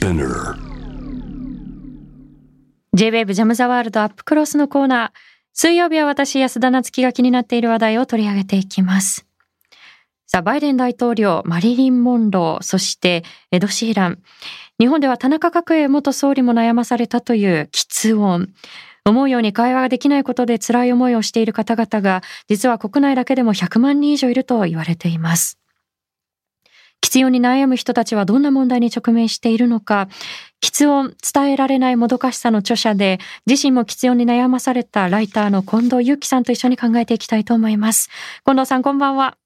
Spinner J-WAVE ジャムザワールドアップクロスのコーナー。水曜日は私、安田なつきが気になっている話題を取り上げていきます。さあ、バイデン大統領、マリリン・モンロー、そしてエド・シーラン。日本では田中角栄元総理も悩まされたという喫音。思うように会話ができないことで辛い思いをしている方々が、実は国内だけでも100万人以上いると言われています。喫音に悩む人たちはどんな問題に直面しているのか、喫音伝えられないもどかしさの著者で、自身も喫音に悩まされたライターの近藤祐樹さんと一緒に考えていきたいと思います。近藤さんこんばんは。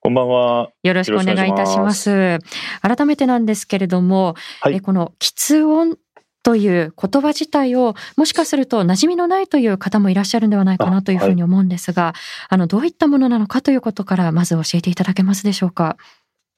こんばんは。よろしくお願いいたします。改めてなんですけれども、はいえこの喫音という言葉自体をもしかすると馴染みのないという方もいらっしゃるんではないかなというふうに思うんですが、あ,、のどういったものなのかということからまず教えていただけますでしょうか。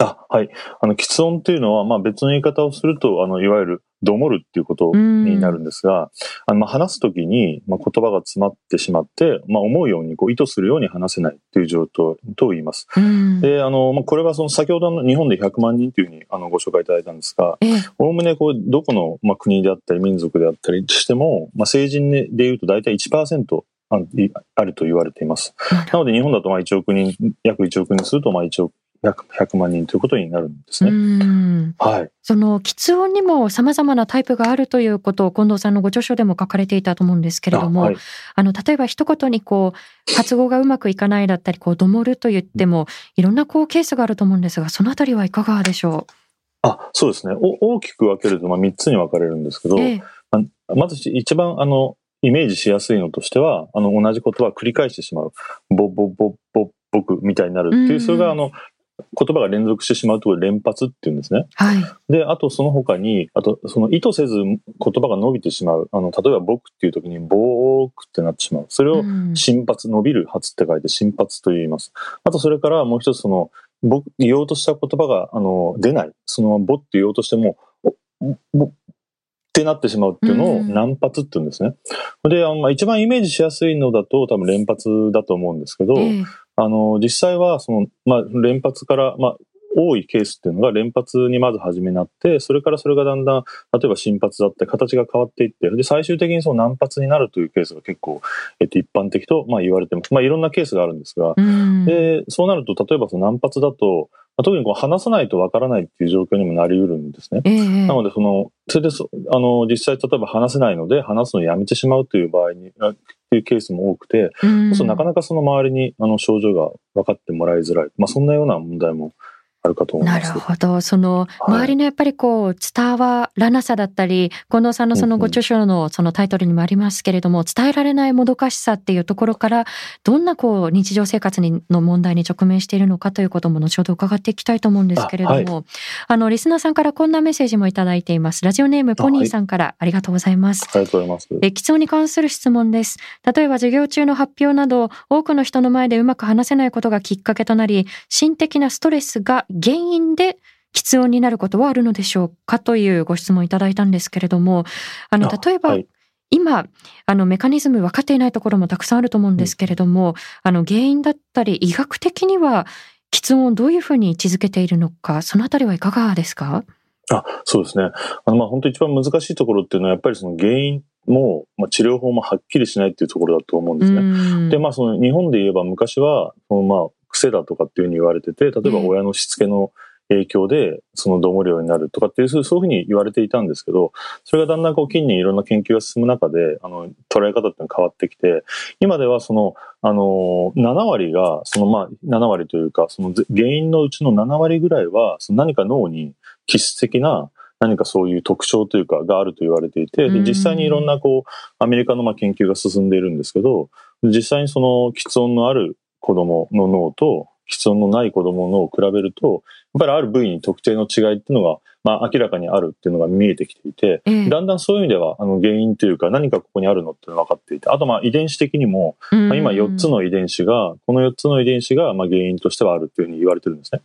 あ、はい。あの、喫音っていうのは、まあ別の言い方をすると、あの、いわゆる、どもるっていうことになるんですが、あの、まあ話すときに、まあ言葉が詰まってしまって、まあ思うように、こう、意図するように話せないっていう状況と言います。うんで、あの、まあこれはその、先ほどの日本で100万人っていうふうに、あの、ご紹介いただいたんですが、ええおおむね、こう、どこの、まあ、国であったり、民族であったりしても、まあ、成人で言うと大体1%あいあると言われています。なので、日本だとまあ1億人、約1億人するとまあ1億 100, 100万人ということになるんですうね。んはい。その喫音にも様々なタイプがあるということを近藤さんのご著書でも書かれていたと思うんですけれども、あ,、あはい。の例えば一言にこう発語がうまくいかないだったりこうどもると言ってもいろんなこうケースがあると思うんですがそのあたりはいかがでしょあ、そうですね。お大きく分けるとまあ3つに分かれるんですけど、う。ええままず一番あの、イメージしやすいのとしては、あの、同じ言葉を繰り返してしまう。ぼ、ぼ、ぼ、ぼ、僕みたいになるっていう、うんそれがあの、言葉が連続してしまうところで連発っていうんですね。はい。で、あとその他に、あとその意図せず言葉が伸びてしまう。あの、例えば僕っていう時にボークってなってしまう。それをうん心発、伸びる発って書いて心発と言います。あとそれからもう一つその、僕、言おうとした言葉が、あの、出ない。その、ぼって言おうとしても、おぼってなってしまうっていうのをうん難発って言うんですね。で、あのまあ一番イメージしやすいのだと多分連発だと思うんですけど、ええあの、実際は、その、まあ、連発から、まあ、多いケースっていうのが連発にまず初めになって、それからそれがだんだん、例えば心発だって形が変わっていって、で、最終的にその難発になるというケースが結構、えっと、一般的と、まあ、言われてます。まあ、いろんなケースがあるんですが、うんで、そうなると、例えばその難発だと、まあ特にこう話さないとわからないっていう状況にもなり得るんですね。ええなので、その、それでそ、あの、実際、例えば話せないので、話すのをやめてしまうという場合に、いうケースも多くて、うんなかなかその周りにあの症状が分かってもらいづらい。まあそんなような問題もあるかと思いなるます。ほど。その、はい周りのやっぱりこう、伝わらなさだったり、近藤さんのそのご著書のそのタイトルにもありますけれども、伝えられないもどかしさっていうところから、どんなこう、日常生活にの問題に直面しているのかということも後ほど伺っていきたいと思うんですけれども、あ,、の、リスナーさんからこんなメッセージもいただいています。ラジオネームポニーさんからありがとうございます。ありがとうございます。え基礎に関する質問です。例えば授業中の発表など、多くの人の前でうまく話せないことがきっかけとなり、心的なストレスが原因で喫音になることはあるのでしょうかというご質問いただいたんですけれども、あの、あ例えば、はい今、あの、メカニズム分かっていないところもたくさんあると思うんですけれども、あの、原因だったり、医学的には、喫音をどういうふうに位置づけているのか、そのあたりはいかがですか？あ、そうですね。あの、まあ本当一番難しいところっていうのは、やっぱりその原因も、まあ治療法もはっきりしないっていうところだと思うんですね。うんで、まあその日本で言えば昔は、そのまあ癖だとかっていうふうに言われてて、例えばええ親のしつけの影響で、そのどもるようになるとかっていう、そういうふうに言われていたんですけど、それがだんだんこう近年いろんな研究が進む中で、あの、捉え方っていうのが変わってきて、今ではその、あの、7割が、そのまあ、7割というか、そのぜ原因のうちの7割ぐらいは、その何か脳に気質的な何かそういう特徴というかがあると言われていて、実際にいろんなこう、アメリカのまあ研究が進んでいるんですけど、実際にその喫音のある子供の脳と喫音のない子供の脳を比べると、やっぱりある部位に特定の違いっていうのが、まあ明らかにあるっていうのが見えてきていて、ええ。だんだんそういう意味では、あの原因というか何かここにあるのっていうのが分かっていて、あとまあ遺伝子的にも、まあ今4つの遺伝子が、この4つの遺伝子がまあ原因としてはあるっていうふうに言われてるんですね。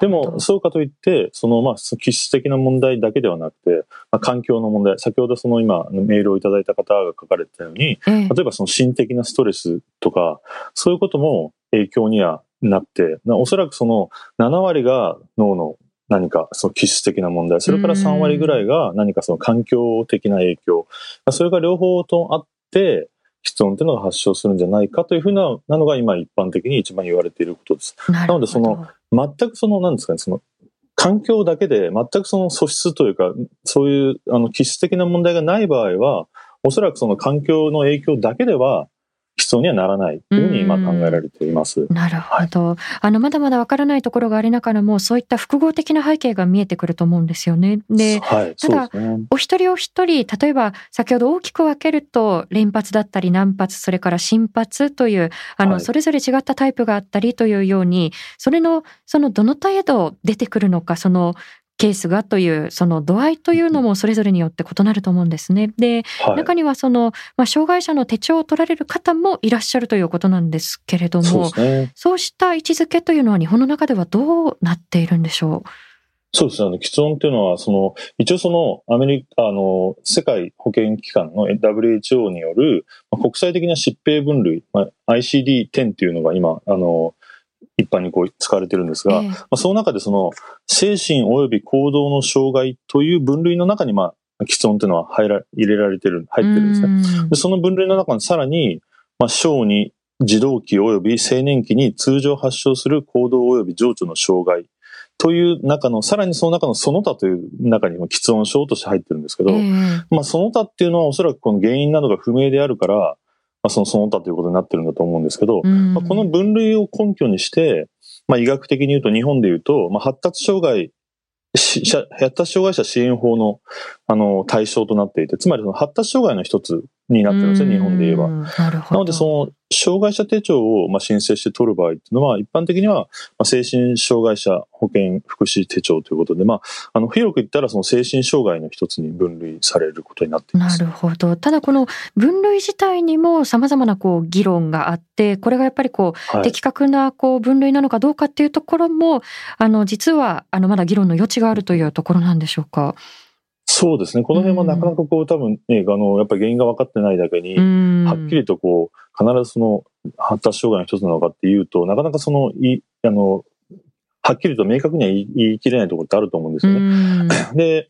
でも、そうかといって、そのまあ気質的な問題だけではなくて、まあ、環境の問題、先ほどその今メールをいただいた方が書かれてたように、ええ。例えばその心的なストレスとか、そういうことも影響にはなって、なおそらくその7割が脳の何かその気質的な問題、それから3割ぐらいが何かその環境的な影響、それが両方とあって、室温っていうのが発症するんじゃないかというふうななのが今一般的に一番言われていることです。なのでその全くその何ですかねその環境だけで全くその素質というかそういうあの気質的な問題がない場合はおそらくその環境の影響だけでは必要にはならないというふうに今考えられています。なるほど。はい、あのまだまだわからないところがありながらもそういった複合的な背景が見えてくると思うんですよね。で、はい、ただ、ね、お一人お一人例えば先ほど大きく分けると連発だったり難発それから心発というあの、それぞれ違ったタイプがあったりというようにそれのそのどの程度出てくるのかそのケースがというその度合いというのもそれぞれによって異なると思うんですね。で、はい、中にはその、まあ、障害者の手帳を取られる方もいらっしゃるということなんですけれどもそう、ね,、した位置づけというのは日本の中ではどうなっているんでしょう？そうですね。喫音っていうのは、その、一応その、アメリカ、あの、世界保健機関の WHO による、まあ、国際的な疾病分類、まあ、ICD-10 っていうのが今、あの、一般にこう使われてるんですが、えー、まあ、その中でその精神及び行動の障害という分類の中に、まあ、喫音っていうのは入ら入れられてる、入ってるんですね。でその分類の中にさらに、まあ、小児、児童期及び青年期に通常発症する行動及び情緒の障害という中の、さらにその中のその他という中にも喫音症として入ってるんですけど、えー、まあその他っていうのはおそらくこの原因などが不明であるから、まあ、そのその他ということになってるんだと思うんですけど、まあ、この分類を根拠にして、まあ、医学的に言うと日本で言うと、まあ、発達障害発達障害者支援法のあの対象となっていて、つまりその発達障害の一つになってるんですね、日本で言えば。なので、その障害者手帳をまあ申請して取る場合っていうのは、一般的にはまあ精神障害者保健福祉手帳ということで、まあ、あの広く言ったらその精神障害の一つに分類されることになっています。なるほど。ただこの分類自体にも様々なこう議論があって、これがやっぱりこう、はい、的確なこう分類なのかどうかっていうところも、あの実はあのまだ議論の余地があるというところなんでしょうか？そうですね。この辺もなかなかこう、多分ね、あの、やっぱり原因が分かってないだけに、はっきりとこう、必ずその発達障害の一つなのかっていうと、なかなかその、い、あの、はっきりと明確には言い言い切れないところってあると思うんですよね。で、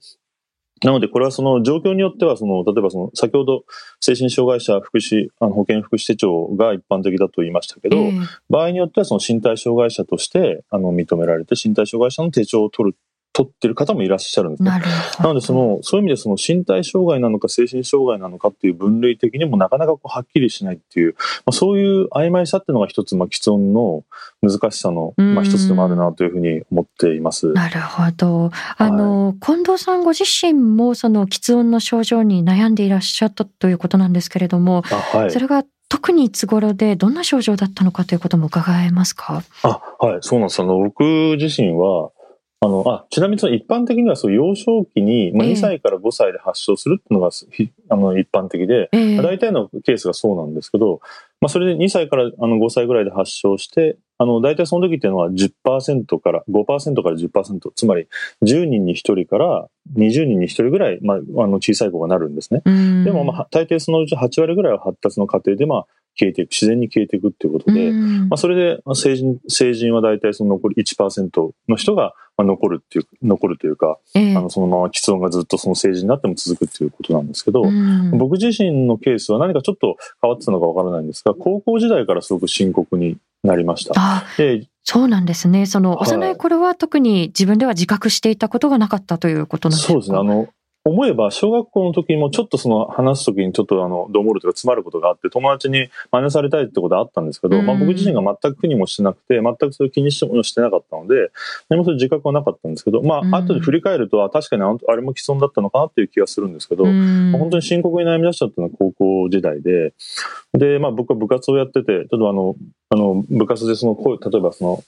なので、これはその状況によっては、その、例えばその、先ほど精神障害者福祉、あの保健福祉手帳が一般的だと言いましたけど、えー、場合によってはその身体障害者として、あの、認められて身体障害者の手帳を取る取ってる方もいらっしゃるんですね。ななのでその、そういう意味でその身体障害なのか精神障害なのかっていう分類的にもなかなかこうはっきりしないっていう、まあ、そういう曖昧さっていうのが一つ、まあ、既存の難しさの、まあ、一つでもあるなというふうに思っています。なるほど。あの、はい、近藤さんご自身もその喫音の症状に悩んでいらっしゃったということなんですけれども、はい、それが特にいつ頃でどんな症状だったのかということも伺えますか？あ、はい、そうなんです。あの、僕自身は、あの、あ、ちなみにその一般的にはそう幼少期に、まあ、2歳から5歳で発症するっていうのが、えー、あの一般的で、えー、大体のケースがそうなんですけど、まあ、それで2歳からあの5歳ぐらいで発症して、あの、大体その時っていうのは10%から、5%から10%、つまり10人に1人から20人に1人ぐらい、まあ、あの小さい子がなるんですね。でも、まあ、大抵そのうち8割ぐらいは発達の過程で、まあ、消えていく、自然に消えていくっていうことで、まあ、それで成人、成人は大体その残り1%の人が残るっていう、残るというか、えー、あのそのまま喫音がずっとその成人になっても続くっていうことなんですけど、僕自身のケースは何かちょっと変わってたのかわからないんですが、高校時代からすごく深刻になりました。でそうなんですね。その幼い頃は特に自分では自覚していたことがなかったということなんですか？そうですね。あの、思えば、小学校の時にもちょっとその話す時にちょっとあの、どもるとか詰まることがあって、友達に真似されたいってことはあったんですけど、まあ僕自身が全く苦にもしてなくて、全くそれ気にしてもしてなかったので、何もそういう自覚はなかったんですけど、まあ後で振り返ると、あ、確かにあれも既存だったのかなっていう気がするんですけど、本当に深刻に悩み出したっていうのは高校時代で、で、まあ僕は部活をやってて、ちょっとあの、あの、部活でその、例えばその、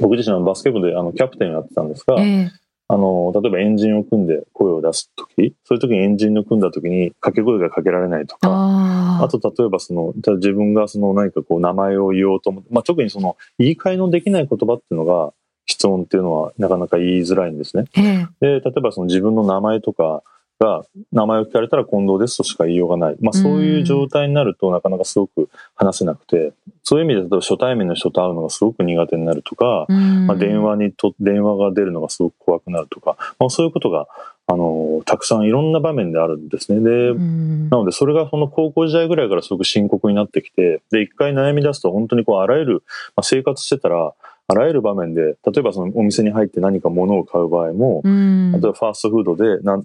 僕自身はバスケ部であのキャプテンをやってたんですが、えーあの、例えばエンジンを組んで声を出すとき、そういうときにエンジンを組んだときに掛け声がかけられないとか、あと例えばその、自分がその何かこう名前を言おうと思って、まあ、特にその言い換えのできない言葉っていうのが、質問っていうのはなかなか言いづらいんですね。で、例えばその自分の名前とか、が名前を聞かれたら近藤ですとしか言いようがない。まあそういう状態になるとなかなかすごく話せなくて、そういう意味で例えば初対面の人と会うのがすごく苦手になるとか、まあ電話にと、電話が出るのがすごく怖くなるとか、まあそういうことがあの、たくさんいろんな場面であるんですね。で、なのでそれがその高校時代ぐらいからすごく深刻になってきて、で、一回悩み出すと本当にこうあらゆる、まあ、生活してたら、あらゆる場面で、例えばそのお店に入って何か物を買う場合も、例えばファーストフードでなん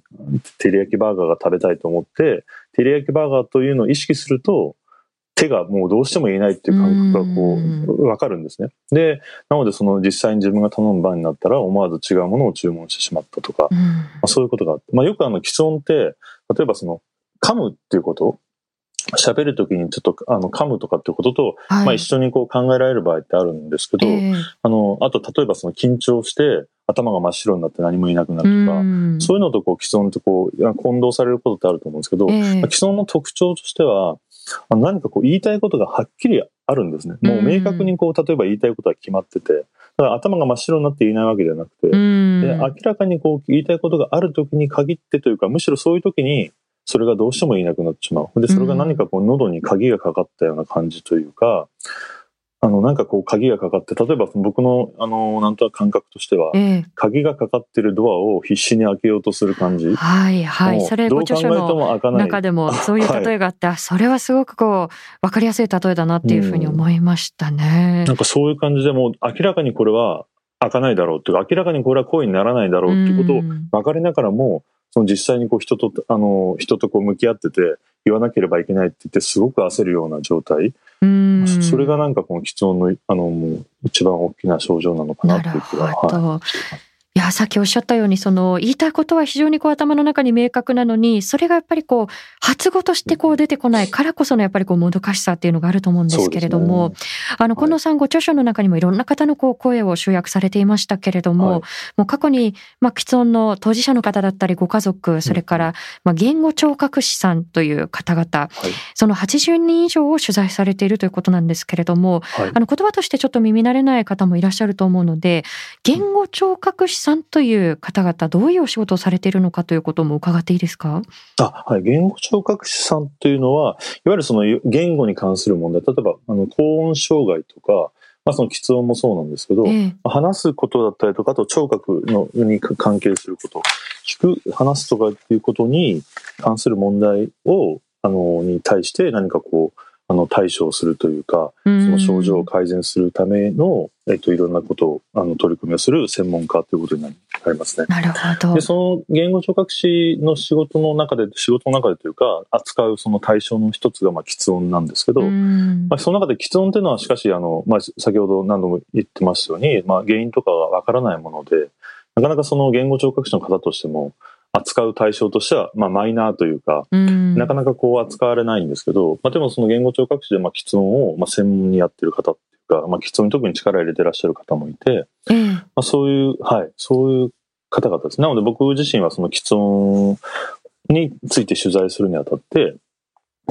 照り焼きバーガーが食べたいと思って、照り焼きバーガーというのを意識すると、手がもうどうしても言えないっていう感覚がこう、わかるんですね。で、なのでその実際に自分が頼む番になったら思わず違うものを注文してしまったとか、まあ、そういうことがあって、まあよくあの、既存って、例えばその、噛むっていうこと喋るときにちょっとあの噛むとかってことと、はい、まあ一緒にこう考えられる場合ってあるんですけど、えー、あの、あと例えばその緊張して頭が真っ白になって何もいなくなるとか、うそういうのとこう既存とこう混同されることってあると思うんですけど、えー、まあ、既存の特徴としては、何かこう言いたいことがはっきりあるんですね。もう明確にこう、例えば言いたいことは決まってて、だから頭が真っ白になって言えないわけではなくて、で明らかにこう言いたいことがある時に限ってというか、むしろそういう時にそれがどうしても言えなくなってしまう。で、それが何かこう喉に鍵がかかったような感じというか、あの、なんかこう鍵がかかって、例えば僕の、あの、なんとなく感覚としては、ええ、鍵がかかってるドアを必死に開けようとする感じ。はいはい。それご著書の中でもそういう例えがあって、はい、それはすごくこう、わかりやすい例えだなっていうふうに思いましたね。うん、なんかそういう感じでもう明らかにこれは開かないだろうっていうか、明らかにこれは行為にならないだろうっていうことを分かりながらも、その実際にこう人と、あの、人とこう向き合ってて、言わなければいけないって言って、すごく焦るような状態。それがなんかこの喫音の、あの、一番大きな症状なのかなっていう気は、はい、いや、さっきおっしゃったように、その、言いたいことは非常にこう頭の中に明確なのに、それがやっぱりこう、発語としてこう出てこないからこそのやっぱりこう、もどかしさっていうのがあると思うんですけれども、ね、あの、近藤さんご著書の中にもいろんな方のこう、声を集約されていましたけれども、はい、もう過去に、まあ、既存の当事者の方だったり、ご家族、それから、まあ、言語聴覚士さんという方々、はい、その80人以上を取材されているということなんですけれども、はい、あの、言葉としてちょっと耳慣れない方もいらっしゃると思うので、言語聴覚士さんという方々、どういうお仕事をされているのかということも伺っていいですか？あ、はい。言語聴覚士さんというのは、いわゆるその言語に関する問題、例えば、あの、高音障害とか、まあ、その喫音もそうなんですけど、ええ、話すことだったりとか、あと聴覚のに関係すること、聞く、話すとかっていうことに関する問題を、あの、に対して何かこう、あの対処をするというか、その症状を改善するための、えっと、いろんなことをあの取り組みをする専門家ということになりますね。なるほど。で、その言語聴覚士の仕事の中で、仕事の中でというか、扱うその対象の一つが、まあ、喫音なんですけど、まあ、その中で喫音っていうのは、しかし、あの、まあ、先ほど何度も言ってますように、まあ、原因とかがわからないもので、なかなかその言語聴覚士の方としても、扱う対象としては、まあ、マイナーというか、うん、なかなかこう扱われないんですけど、まあ、でもその言語聴覚士で、まあ、喫音を、まあ、専門にやってる方ってか、まあ、喫音に特に力を入れてらっしゃる方もいて、うん、まあ、そういう、はい、そういう方々です。なので僕自身はその喫音について取材するにあたって、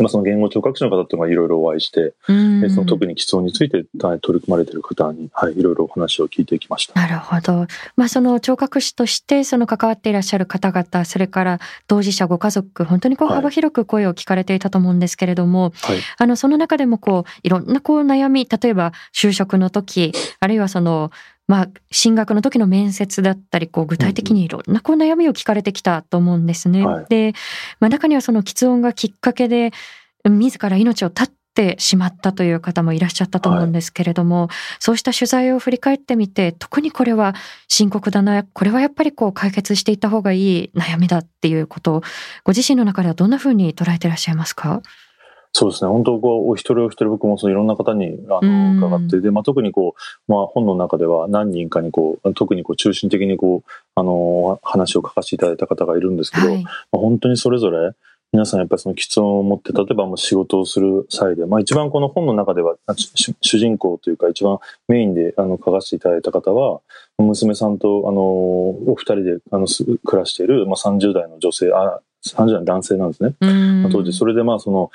まあ、その言語聴覚士の方っていろいろお会いして、その特に基礎について取り組まれている方に、はい、いろいろお話を聞いてきました。なるほど。まあ、その聴覚士としてその関わっていらっしゃる方々、それから当事者ご家族、本当にこう幅広く声を聞かれていたと思うんですけれども、はい、あの、その中でもこう、いろんなこう悩み、例えば就職の時、あるいはその、まあ、進学の時の面接だったり、こう、具体的にいろんなこう悩みを聞かれてきたと思うんですね。はい、で、まあ、中にはその喫音がきっかけで、自ら命を絶ってしまったという方もいらっしゃったと思うんですけれども、はい、そうした取材を振り返ってみて、特にこれは深刻だな、これはやっぱりこう解決していった方がいい悩みだっていうことを、ご自身の中ではどんなふうに捉えていらっしゃいますか？そうですね。本当、こう、お一人お一人僕もそのいろんな方に、あの、伺って、で、まあ、特にこう、まあ、本の中では何人かにこう、特にこう、中心的にこう、あの、話を書かせていただいた方がいるんですけど、はい、まあ、本当にそれぞれ、皆さんやっぱりその喫音を持って、例えばもう仕事をする際で、まあ一番この本の中では、主人公というか一番メインであの書かせていただいた方は、娘さんとあの、お二人であの暮らしている、まあ、30代の女性、あ30代の男性なんですね。当時、それでまあその、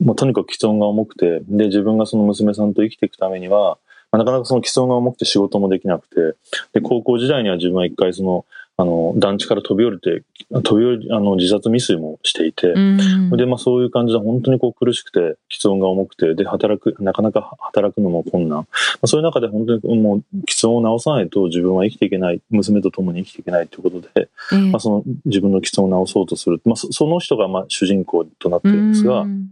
まあ、とにかく既音が重くて、で、自分がその娘さんと生きていくためには、まあ、なかなかその既音が重くて仕事もできなくて、で、高校時代には自分は一回その、ああの、団地から飛び降りて、飛び降り、あの、自殺未遂もしていて、うんで、まあそういう感じで本当にこう苦しくて、喫音が重くて、で、働く、なかなか働くのも困難。まあ、そういう中で本当にもう喫音を治さないと自分は生きていけない、娘と共に生きていけないということで、ええまあその自分の喫音を治そうとする。まあそその人がまあ主人公となっているんですが、うん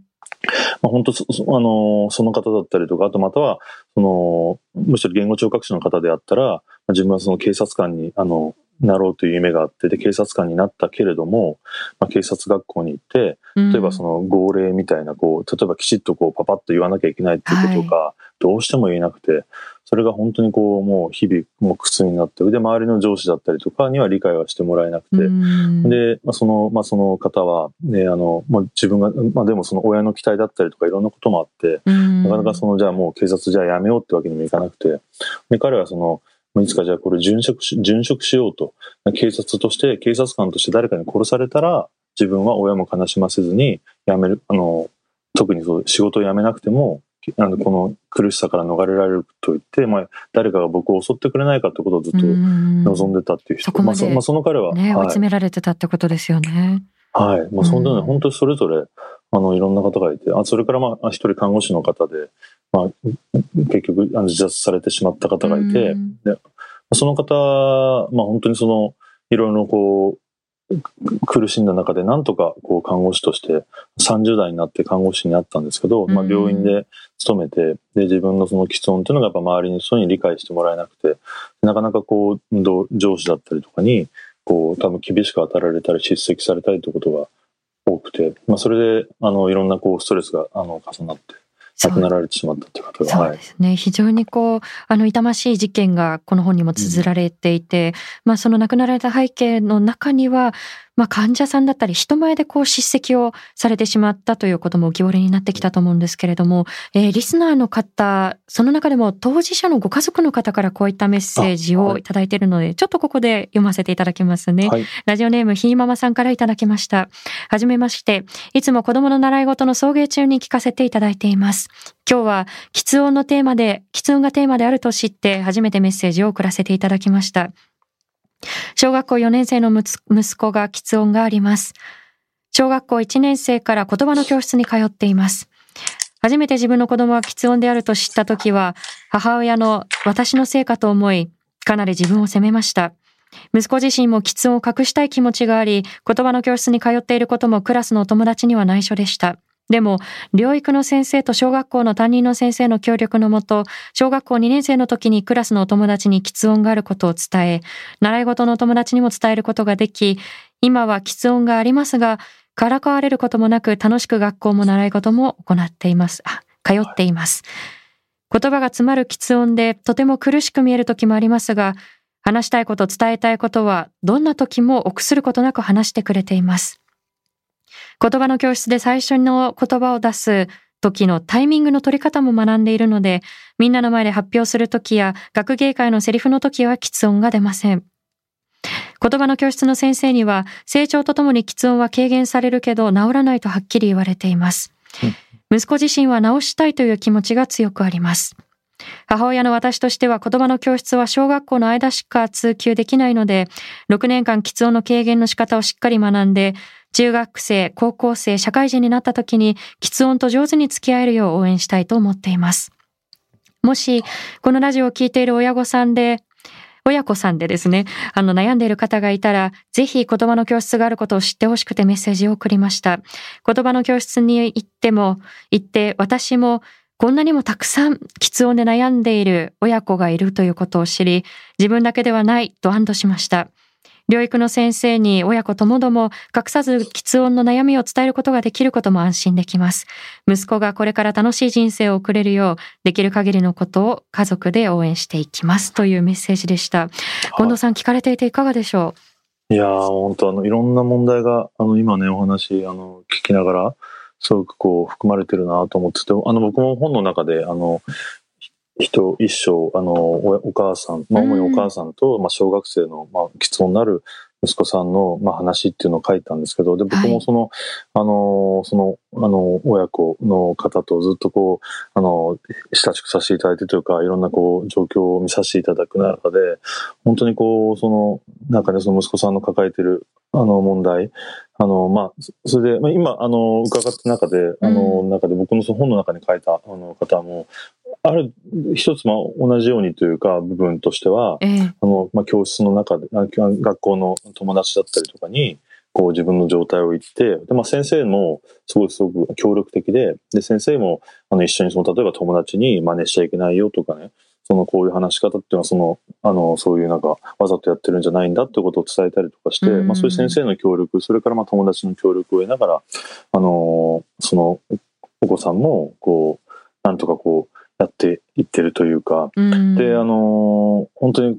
まあ、本当そ、そあの、その方だったりとか、あとまたは、その、むしろ言語聴覚士の方であったら、まあ自分はその警察官に、あの、なろうという夢があって、で、警察官になったけれども、まあ、警察学校に行って、例えばその号令みたいな、こう、例えばきちっとこう、パパッと言わなきゃいけないっていうことが、どうしても言えなくて、それが本当にこう、もう日々、もう苦痛になって、で、周りの上司だったりとかには理解はしてもらえなくて、うん。で、まあ、その、まあ、その方は、ね、あの、まあ、自分が、まあ、でもその親の期待だったりとかいろんなこともあって、うん。なかなかその、じゃあもう警察じゃあやめようってわけにもいかなくて、で、彼はその、まあいつかじゃあこれ殉職し、殉職しようと、警察として、警察官として誰かに殺されたら、自分は親も悲しませずに辞める、あの、特にそう仕事を辞めなくても、あのこの苦しさから逃れられると言って、まあ、誰かが僕を襲ってくれないかってことをずっとうん。望んでたっていう人、そこまであそまあ、その彼は、ね、追いはい。詰められてたってことですよね。はい。もうそんなね、うん。本当にそれぞれ、あの、いろんな方がいて、あ、それからまあ、一人看護師の方で、まあ、結局、あの自殺されてしまった方がいて、うん。その方、まあ本当にその、いろいろこう、苦しんだ中で、なんとかこう看護師として、30代になって看護師になったんですけど、まあうん病院で勤めて、で、自分のその喫音っていうのがやっぱ周りの人に理解してもらえなくて、なかなかこう、上司だったりとかに、こう、多分厳しく当たられたり、叱責されたりということが多くて、まあそれで、あの、いろんなこう、ストレスが、あの、重なって、亡くなられてしまったっていう方が、そうはいで。すね。非常にこう、あの、痛ましい事件がこの本にも綴られていて、まあ、その亡くなられた背景の中には、まあ、患者さんだったり、人前でこう、叱責をされてしまったということも浮き彫りになってきたと思うんですけれども、えーリスナーの方、その中でも当事者のご家族の方からこういったメッセージをいただいているので、ちょっとここで読ませていただきますね。はい。ラジオネームひーママさんからいただきました。はじめまして。いつも子供の習い事の送迎中に聞かせていただいています。今日は、喫音のテーマで、喫音がテーマであると知って、初めてメッセージを送らせていただきました。小学校4年生の息子が喫音があります。小学校1年生から言葉の教室に通っています。初めて自分の子供が喫音であると知ったときは、母親の私のせいかと思い、かなり自分を責めました。息子自身も喫音を隠したい気持ちがあり、言葉の教室に通っていることもクラスのお友達には内緒でした。でも、療育の先生と小学校の担任の先生の協力のもと、小学校2年生の時にクラスのお友達に喫音があることを伝え、習い事のお友達にも伝えることができ、今は喫音がありますが、からかわれることもなく楽しく学校も習い事も行っています。あ、通っています。言葉が詰まる喫音でとても苦しく見える時もありますが、話したいこと伝えたいことはどんな時も臆することなく話してくれています。言葉の教室で最初の言葉を出す時のタイミングの取り方も学んでいるので、みんなの前で発表する時や学芸会のセリフの時は喫音が出ません。言葉の教室の先生には、成長とともに喫音は軽減されるけど治らないとはっきり言われています。息子自身は治したいという気持ちが強くあります。母親の私としては言葉の教室は小学校の間しか通級できないので、6年間喫音の軽減の仕方をしっかり学んで、中学生、高校生、社会人になった時に喫音と上手に付き合えるよう応援したいと思っています。もし、このラジオを聞いている親御さんで、親子さんでですね、あの悩んでいる方がいたら、ぜひ言葉の教室があることを知ってほしくてメッセージを送りました。言葉の教室に行っても、行って私もこんなにもたくさん喫音で悩んでいる親子がいるということを知り、自分だけではないと安堵しました。療育の先生に親子ともども隠さず喫音の悩みを伝えることができることも安心できます。息子がこれから楽しい人生を送れるよう、できる限りのことを家族で応援していきますというメッセージでした。近藤さん聞かれていていかがでしょいやー、本当あの、いろんな問題が、あの、今ね、お話、あの、聞きながら、すごくこう、含まれてるなと思ってて、あの、僕も本の中で、あの、人一生、あの、おお母さん、まあ、主にお母さんと、まあ、小学生の、まあ、喫音なる息子さんの、まあ、話っていうのを書いたんですけど、で、僕もその、あの、その、あの、親子の方とずっとこう、あの、親しくさせていただいてというか、いろんなこう、状況を見させていただく中で、本当にこう、その、中でその息子さんの抱えてる、あの、問題、あの、まあ、それで、まあ、今、あの、伺った中で、あの、中で僕のその本の中に書いた、あの、方も、ある、一つ、まあ、同じようにというか、部分としては、ええ。あの、まあ、教室の中で、あ学校の友達だったりとかに、こう自分の状態を言って、で、まあ、先生もすごいすごく協力的で、で、先生も、あの、一緒にその、例えば友達に真似しちゃいけないよとかね、その、こういう話し方っていうのは、その、あの、そういうなんか、わざとやってるんじゃないんだってことを伝えたりとかして、うん。まあ、そういう先生の協力、それからまあ、友達の協力を得ながら、あの、その、お子さんも、こう、なんとかこう、やっていってるというか、うん。で、あのー本当に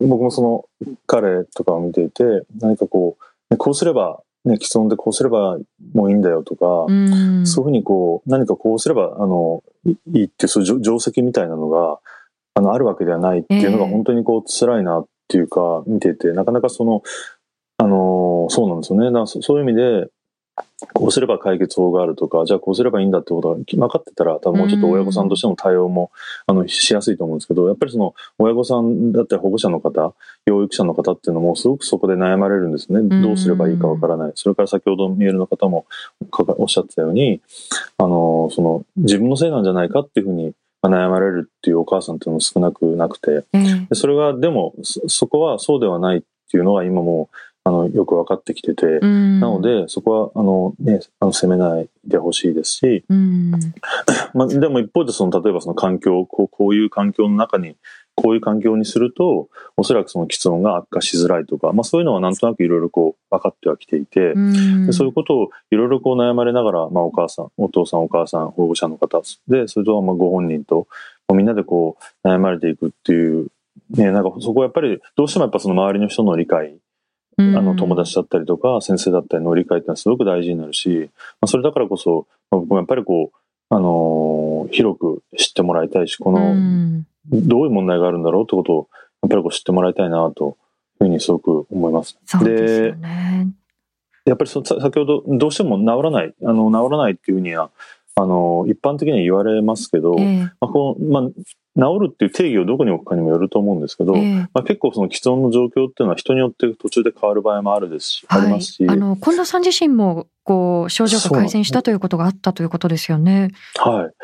僕もその彼とかを見ていて、何かこう、ねこうすれば、ね、既存でこうすればもういいんだよとか、うん。そういうふうにこう、何かこうすれば、あの、いいいっていう、そういう定定石みたいなのが、あの、あるわけではないっていうのがええ。本当にこう、辛いなっていうか、見てて、なかなかその、あのーそうなんですよね。だからそそういう意味で、こうすれば解決法があるとか、じゃあこうすればいいんだってことが分かってたら、多分もうちょっと親御さんとしての対応も、あの、しやすいと思うんですけど、やっぱりその、親御さんだったり保護者の方、養育者の方っていうのも、すごくそこで悩まれるんですね。どうすればいいか分からない。それから先ほどメールの方もおっしゃってたように、あの、その、自分のせいなんじゃないかっていうふうにまあ悩まれるっていうお母さんっていうのも少なくなくて、それが、でも、そそこはそうではないっていうのが今もう、あの、よく分かってきてて、うん。なので、そこは、あの、ね、あの、責めないでほしいですし、うん。まあ、でも一方で、その、例えばその環境、こう、こういう環境の中に、こういう環境にすると、おそらくその喫音が悪化しづらいとか、まあそういうのはなんとなくいろいろこう、分かってはきていて、うん。でそういうことをいろいろこう悩まれながら、まあお母さん、お父さんお母さん、保護者の方で、それとまあご本人と、まあみんなでこう悩まれていくっていう、ね、なんかそこはやっぱりどうしてもやっぱその周りの人の理解、あの友達だったりとか先生だったりの理解ってのはすごく大事になるし、まあそれだからこそ、まあ僕もやっぱりこう、あのー広く知ってもらいたいし、こうの、んどういう問題があるんだろうってことを、やっぱりこう知ってもらいたいなというふうにすごく思います。でね。やっぱりそさ先ほどどうしても治らない、あの治らないっていうふうには、あの、一般的には言われますけど、ええ。まあこうまあ、治るっていう定義をどこに置くかにもよると思うんですけど、ええ。まあ、結構その既存の状況っていうのは人によって途中で変わる場合もあるですし、ありますし、あの近藤さん自身もこう症状が改善したということがあったということですよね。はい。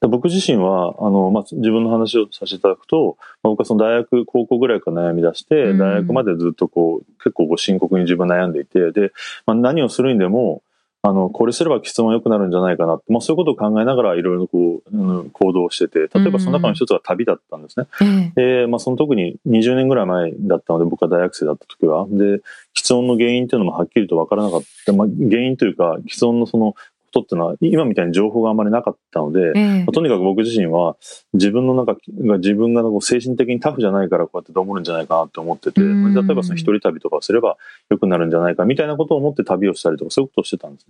で僕自身は、あの、まあ、自分の話をさせていただくと、まあ僕はその大学、高校ぐらいから悩み出して、うん。大学までずっとこう、結構こう深刻に自分は悩んでいて、で、まあ、何をするにでも、あの、これすれば質問良くなるんじゃないかなって、まあ、そういうことを考えながらいろいろこう、うん行動をしてて、例えばその中の一つは旅だったんですね。ええで、まあ、その特に20年ぐらい前だったので、僕は大学生だった時は。で、喫音の原因っていうのもはっきりとわからなかった。まあ、原因というか、喫音のそのことっていうのは、今みたいに情報があんまりなかったので、ええ。まあとにかく僕自身は、自分の中が、自分がこう精神的にタフじゃないからこうやってどもるんじゃないかなって思ってて、うん。例えばその一人旅とかをすれば良くなるんじゃないかみたいなことを思って旅をしたりとか、そういうことをしてたんです。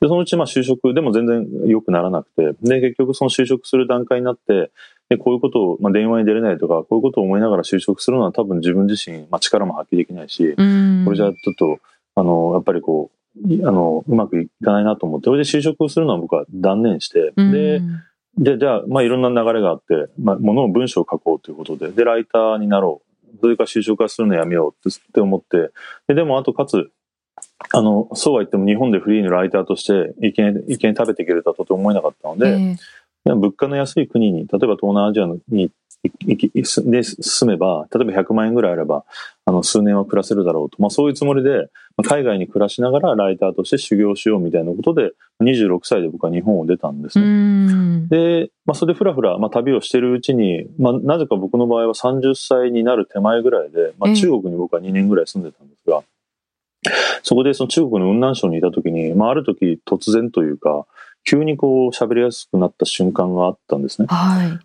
で、そのうちまあ就職、でも全然良くならなくて、で、結局その就職する段階になって、で、こういうことを、まあ、電話に出れないとか、こういうことを思いながら就職するのは多分自分自身、まあ、力も発揮できないし、うん。これじゃちょっと、あの、やっぱりこう、いあの、うまくいかないなと思って、それで就職をするのは僕は断念して、うんで、で、じゃあ、まあ、いろんな流れがあって、まあ、ものを文章を書こうということで、で、ライターになろう。それから就職はするのやめようってって思って、で、でも、あと、かつ、あの、そうは言っても日本でフリーのライターとして、いきなり、いきなり食べていけるとはとても思えなかったので、ええで物価の安い国に、例えば東南アジアのにで住めば、例えば100万円ぐらいあれば、あの、数年は暮らせるだろうと。まあそういうつもりで、まあ海外に暮らしながらライターとして修行しようみたいなことで、26歳で僕は日本を出たんですうね。んで、まあそれでふらふら、まあ旅をしてるうちに、まあなぜか僕の場合は30歳になる手前ぐらいで、まええあ中国に僕は2年ぐらい住んでたんですが、そこでその中国の雲南省にいた時に、まあある時突然というか、急にこう喋りやすくなった瞬間があったんですね。はい。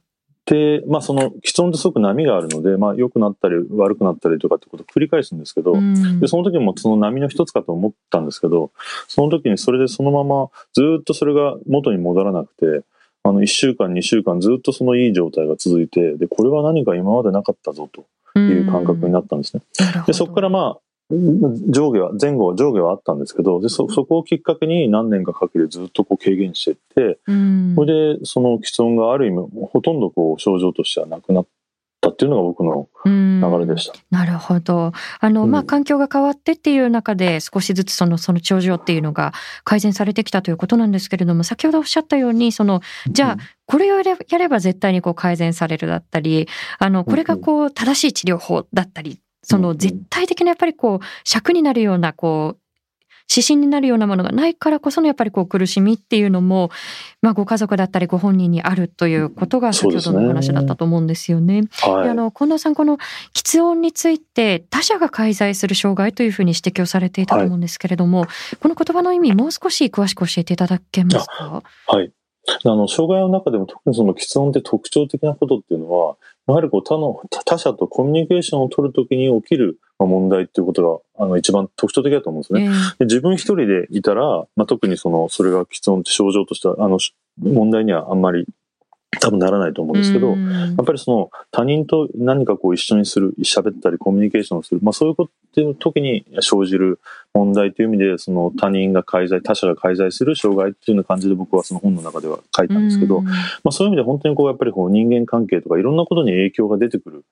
で、まあその既存ってすごく波があるので、まあ良くなったり悪くなったりとかってことを繰り返すんですけど、うんで、その時もその波の一つかと思ったんですけど、その時にそれでそのままずっとそれが元に戻らなくて、あの、1週間、2週間ずっとそのいい状態が続いて、で、これは何か今までなかったぞという感覚になったんですね。なるほどで、そこからまあ、上下は、前後は上下はあったんですけど、で、そ、そこをきっかけに何年かかけてずっとこう軽減していって、うん。それで、その既存がある意味、ほとんどこう症状としてはなくなったっていうのが僕の流れでした。なるほど。あの、うん、まあ、環境が変わってっていう中で少しずつその、その症状っていうのが改善されてきたということなんですけれども、先ほどおっしゃったように、その、じゃあ、これをやれば絶対にこう改善されるだったり、あの、これがこう正しい治療法だったり、その絶対的なやっぱりこう尺になるようなこう指針になるようなものがないからこそのやっぱりこう苦しみっていうのも、まあ、ご家族だったりご本人にあるということが先ほどの話だったと思うんですよね。ねはい、あの近藤さんこの喫音について他者が介在する障害というふうに指摘をされていたと思うんですけれども、はい、この言葉の意味もう少し詳しく教えていただけますか？はい。あの、障害の中でも特にその喫音って特徴的なことっていうのは、やはりこう他の、他者とコミュニケーションを取るときに起きる問題っていうことが、あの、一番特徴的だと思うんですね。えー、で自分一人でいたら、まあ、特にその、それが喫音って症状としては、あの、問題にはあんまり多分ならないと思うんですけど、やっぱりその他人と何かこう一緒にする、喋ったりコミュニケーションする、まあそういうこという時に生じる問題という意味で、その他人が介在、他者が介在する障害っていうような感じで僕はその本の中では書いたんですけど、まあそういう意味で本当にこうやっぱりこう人間関係とかいろんなことに影響が出てくる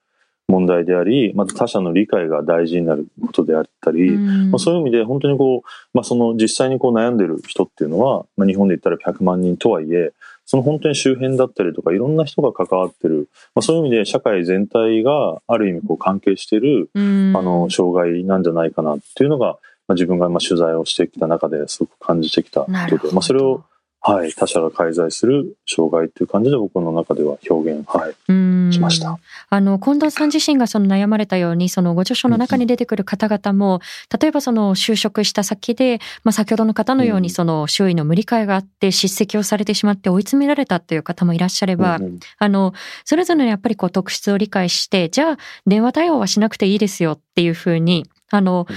問題であり、また他者の理解が大事になることであったり、まあ、そういう意味で本当にこう、まあ、その実際にこう悩んでる人っていうのは、まあ、日本で言ったら100万人とはいえ、その本当に周辺だったりとかいろんな人が関わってる、まあ、そういう意味で社会全体がある意味こう関係してる、あの障害なんじゃないかなっていうのが、まあ、自分がまあ取材をしてきた中ですごく感じてきたことで、まあ、それをはい、他者が介在する障害っていう感じで僕の中では表現、はい、しました。あの近藤さん自身がその悩まれたようにそのご著書の中に出てくる方々も、例えばその就職した先で、まあ、先ほどの方のようにその周囲の無理解があって叱責をされてしまって追い詰められたという方もいらっしゃれば、うんうん、あのそれぞれのやっぱりこう特質を理解してじゃあ電話対応はしなくていいですよっていうふうにあの、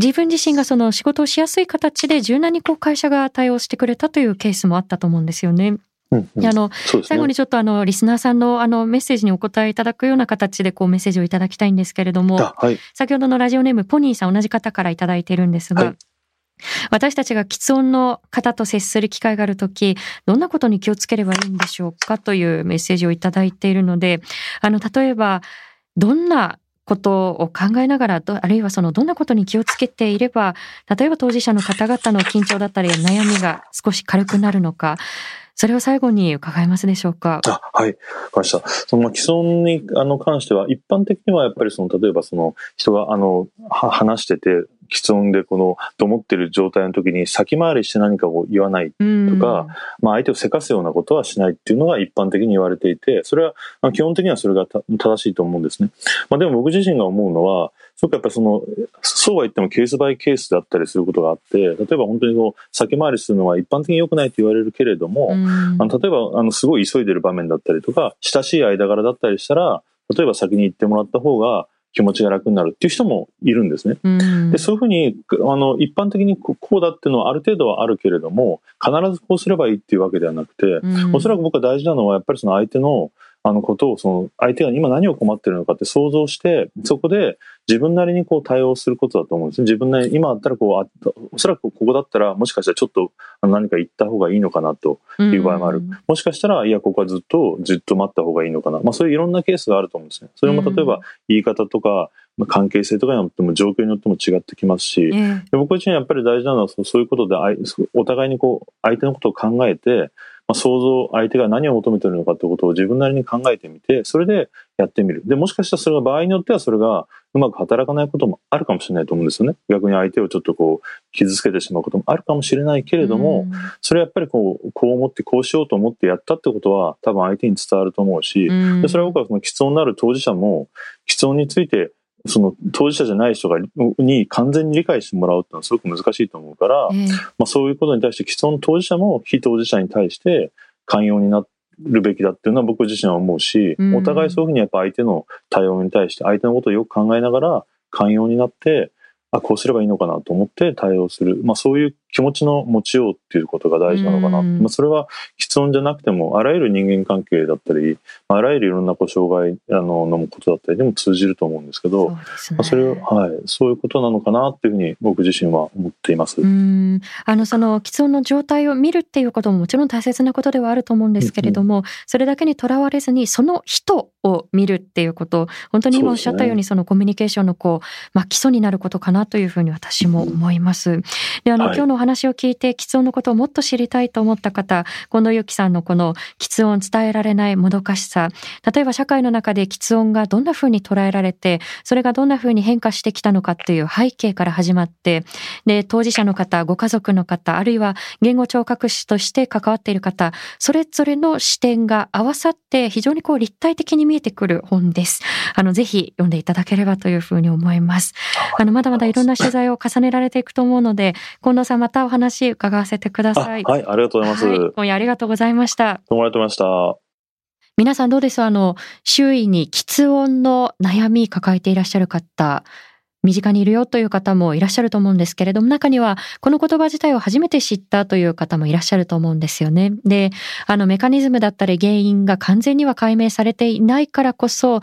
自分自身がその仕事をしやすい形で柔軟にこう会社が対応してくれたというケースもあったと思うんですよね。うんうん、あの、ね、最後にちょっとあのリスナーさんのあのメッセージにお答えいただくような形でこうメッセージをいただきたいんですけれども、はい、先ほどのラジオネームポニーさん同じ方からいただいているんですが、はい、私たちが喫音の方と接する機会があるとき、どんなことに気をつければいいんでしょうかというメッセージをいただいているので、あの例えばどんなことを考えながらあるいはそのどんなことに気をつけていれば例えば当事者の方々の緊張だったり悩みが少し軽くなるのかそれを最後に伺えますでしょうか？あはい、わかりました。その既存にあの関しては、一般的にはやっぱりその、例えばその人があの話してて、既存でこの、と思ってる状態の時に先回りして何かを言わない。とか、まあ相手をせかすようなことはしないっていうのが一般的に言われていて、それは基本的にはそれが正しいと思うんですね。まあでも僕自身が思うのは、すごくやっぱりその、そうは言ってもケースバイケースだったりすることがあって、例えば本当にこう、先回りするのは一般的に良くないと言われるけれども、あの例えば、あの、すごい急いでる場面だったりとか、親しい間柄だったりしたら、例えば先に行ってもらった方が、気持ちが楽になるっていう人もいるんですね。でそういうふうにあの一般的にこうだっていうのはある程度はあるけれども必ずこうすればいいっていうわけではなくて、おそらく僕は大事なのはやっぱりその相手のあのことをその相手が今何を困ってるのかって想像してそこで自分なりにこう対応することだと思うんですね。自分なりに今だったらこうあおそらくここだったらもしかしたらちょっと何か言った方がいいのかなという場合もある。もしかしたらいやここはずっとずっと待った方がいいのかな。まあそういういろんなケースがあると思うんですね。それも例えば言い方とか関係性とかによっても状況によっても違ってきますし、で僕自身やっぱり大事なのはそういうことでお互いにこう相手のことを考えてまあ、想像、相手が何を求めてるのかってことを自分なりに考えてみて、それでやってみる。で、もしかしたらそれが場合によってはそれがうまく働かないこともあるかもしれないと思うんですよね。逆に相手をちょっとこう、傷つけてしまうこともあるかもしれないけれども、それはやっぱりこう、こう思って、こうしようと思ってやったってことは多分相手に伝わると思うし、でそれは僕はその喫音になる当事者も、喫音についてその当事者じゃない人がに完全に理解してもらうってのはすごく難しいと思うから、えー、まあ、そういうことに対して既存当事者も非当事者に対して寛容になるべきだっていうのは僕自身は思うし、うん、お互いそういうふうにやっぱ相手の対応に対して相手のことをよく考えながら寛容になってあこうすればいいのかなと思って対応する、まあ、そういう気持ちの持ちようっていうことが大事なのかな。まあ、それは喫音じゃなくても、あらゆる人間関係だったり、あらゆるいろんなこう障害あののことだったりでも通じると思うんですけど、そ、ね、まあ、それはい、そういうことなのかなっていうふうに僕自身は思っています。うんあのその喫音の状態を見るっていうことももちろん大切なことではあると思うんですけれども、うんうん、それだけにとらわれずにその人を見るっていうこと本当に今おっしゃったようにそのコミュニケーションのこう、まあ、基礎になることかなというふうに私も思います。であの、はい、今日のお話を聞いて喫音のことをもっと知りたいと思った方近藤由紀さんのこの喫音伝えられないもどかしさ例えば社会の中で喫音がどんなふうに捉えられてそれがどんなふうに変化してきたのかっていう背景から始まってで当事者の方ご家族の方あるいは言語聴覚士として関わっている方それぞれの視点が合わさって非常にこう立体的に見えてくる本です。あのぜひ読んでいただければというふうに思います。あのまだまだいろんな取材を重ねられていくと思うので近藤さんまたお話伺わせてください。はい、ありがとうございます。はい、今夜ありがとうございました。どうもありがとうございました。皆さんどうですあの、周囲に喫音の悩み抱えていらっしゃる方、身近にいるよという方もいらっしゃると思うんですけれども、中にはこの言葉自体を初めて知ったという方もいらっしゃると思うんですよね。で、あのメカニズムだったり原因が完全には解明されていないからこそ、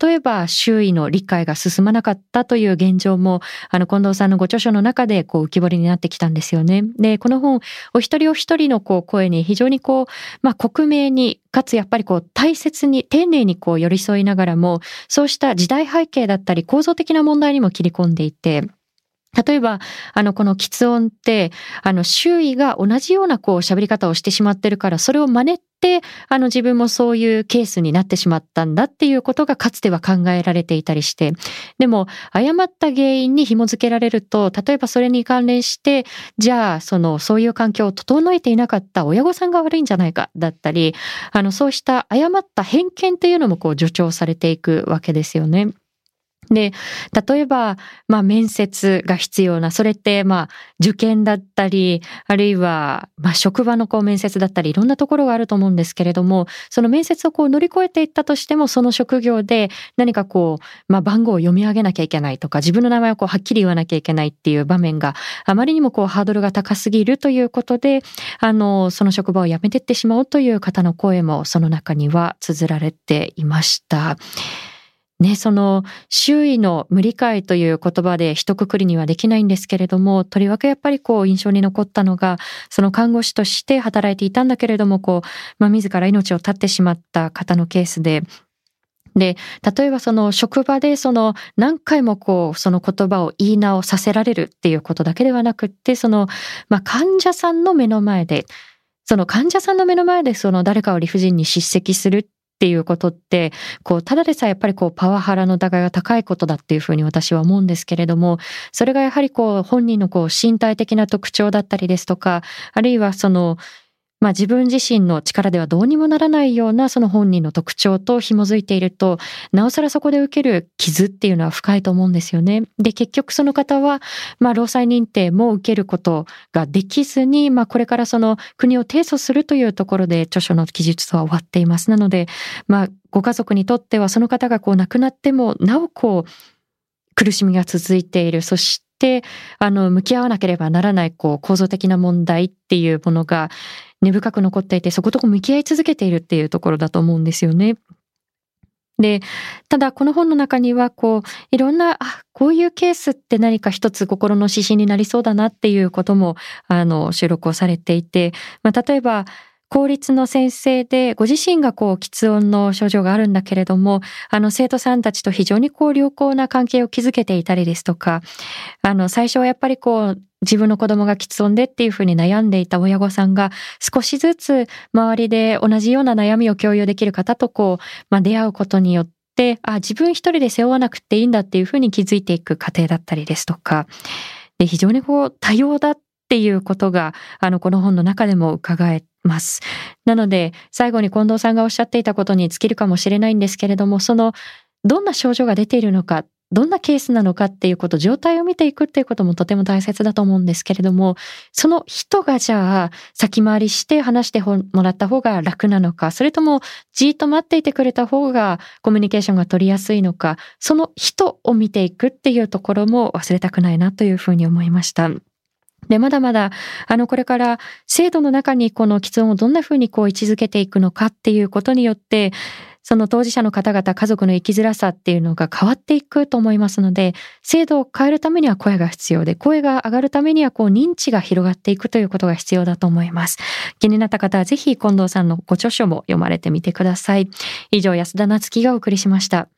例えば周囲の理解が進まなかったという現状も、あの近藤さんのご著書の中でこう浮き彫りになってきたんですよね。で、この本、お一人お一人のこう声に非常にこう、まあ克明にかつやっぱりこう大切に丁寧にこう寄り添いながらもそうした時代背景だったり構造的な問題にも切り込んでいて例えば、あの、この喫音って、あの、周囲が同じようなこう喋り方をしてしまってるから、それを真似って、あの、自分もそういうケースになってしまったんだっていうことがかつては考えられていたりして、でも、誤った原因に紐付けられると、例えばそれに関連して、じゃあ、その、そういう環境を整えていなかった親御さんが悪いんじゃないか、だったり、あの、そうした誤った偏見というのもこう助長されていくわけですよね。で、例えば、まあ面接が必要な、それってまあ受験だったり、あるいはまあ職場のこう面接だったり、いろんなところがあると思うんですけれども、その面接をこう乗り越えていったとしても、その職業で何かこう、まあ番号を読み上げなきゃいけないとか、自分の名前をこうはっきり言わなきゃいけないっていう場面があまりにもこうハードルが高すぎるということで、あの、その職場を辞めてってしまうという方の声もその中には綴られていました。ね、その周囲の無理解という言葉で一括りにはできないんですけれども、とりわけやっぱりこう印象に残ったのが、その看護師として働いていたんだけれども、こう、まあ、自ら命を絶ってしまった方のケースで、で、例えばその職場でその何回もこうその言葉を言い直させられるっていうことだけではなくって、その、まあ、患者さんの目の前で、その患者さんの目の前でその誰かを理不尽に叱責するっっていうことって、こう、ただでさえやっぱりこう、パワハラの疑いが高いことだっていうふうに私は思うんですけれども、それがやはりこう、本人のこう、身体的な特徴だったりですとか、あるいはその、まあ自分自身の力ではどうにもならないようなその本人の特徴と紐づいていると、なおさらそこで受ける傷っていうのは深いと思うんですよね。で、結局その方は、まあ労災認定も受けることができずに、まあこれからその国を提訴するというところで著書の記述は終わっています。なので、まあご家族にとってはその方がこう亡くなっても、なおこう、苦しみが続いている。そして、あの、向き合わなければならない、こう、構造的な問題っていうものが、根深く残っていて、そことこ向き合い続けているっていうところだと思うんですよね。で、ただこの本の中には、こう、いろんな、あ、こういうケースって何か一つ心の指針になりそうだなっていうことも、あの、収録をされていて、まあ、例えば、公立の先生で、ご自身がこう、喫音の症状があるんだけれども、あの、生徒さんたちと非常にこう、良好な関係を築けていたりですとか、あの、最初はやっぱりこう、自分の子供が喫音でっていうふうに悩んでいた親御さんが少しずつ周りで同じような悩みを共有できる方とこう、まあ、出会うことによって、あ、自分一人で背負わなくていいんだっていうふうに気づいていく過程だったりですとか、で非常にこう多様だっていうことが、あの、この本の中でも伺えます。なので、最後に近藤さんがおっしゃっていたことに尽きるかもしれないんですけれども、その、どんな症状が出ているのかどんなケースなのかっていうこと、状態を見ていくっていうこともとても大切だと思うんですけれども、その人がじゃあ先回りして話してもらった方が楽なのか、それともじーっと待っていてくれた方がコミュニケーションが取りやすいのか、その人を見ていくっていうところも忘れたくないなというふうに思いました。で、まだまだ、あの、これから制度の中にこの喫音をどんな風にこう位置づけていくのかっていうことによって、その当事者の方々、家族の生きづらさっていうのが変わっていくと思いますので、制度を変えるためには声が必要で、声が上がるためにはこう認知が広がっていくということが必要だと思います。気になった方はぜひ近藤さんのご著書も読まれてみてください。以上、安田なつきがお送りしました。